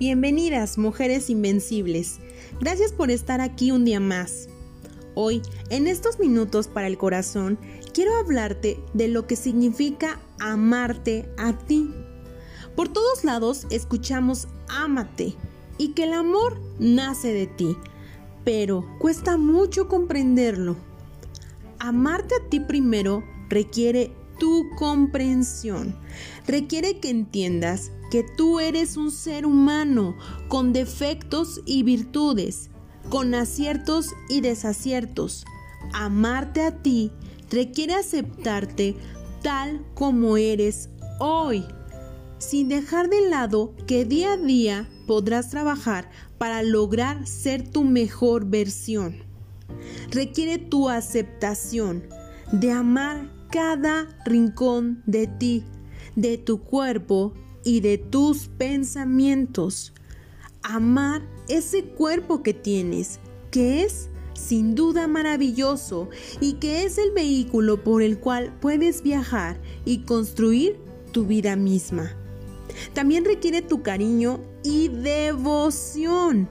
Bienvenidas, mujeres invencibles. Gracias por estar aquí un día más. Hoy, en estos minutos para el corazón, quiero hablarte de lo que significa amarte a ti. Por todos lados escuchamos ámate y que el amor nace de ti, pero cuesta mucho comprenderlo. Amarte a ti primero requiere tu comprensión, requiere que entiendas que tú eres un ser humano con defectos y virtudes, con aciertos y desaciertos. Amarte a ti requiere aceptarte tal como eres hoy, sin dejar de lado que día a día podrás trabajar para lograr ser tu mejor versión. Requiere tu aceptación de amar cada rincón de ti, de tu cuerpo y de tus pensamientos. Amar ese cuerpo que tienes, que es sin duda maravilloso y que es el vehículo por el cual puedes viajar y construir tu vida misma. También requiere tu cariño y devoción.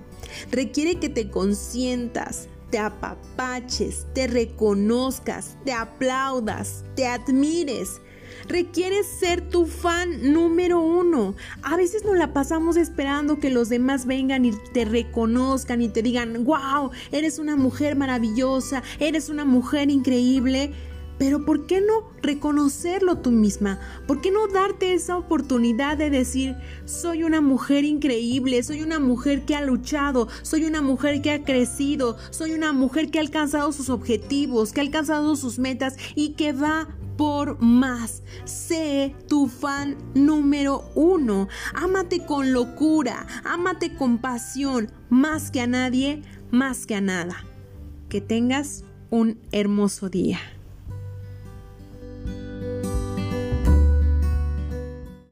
Requiere que te consientas, te apapaches, te reconozcas, te aplaudas, te admires, requieres ser tu fan número uno. A veces nos la pasamos esperando que los demás vengan y te reconozcan y te digan, wow, eres una mujer maravillosa, eres una mujer increíble. Pero ¿por qué no reconocerlo tú misma? ¿Por qué no darte esa oportunidad de decir, soy una mujer increíble, soy una mujer que ha luchado, soy una mujer que ha crecido, soy una mujer que ha alcanzado sus objetivos, que ha alcanzado sus metas y que va por más. Sé tu fan número uno. Ámate con locura, ámate con pasión, más que a nadie, más que a nada. Que tengas un hermoso día.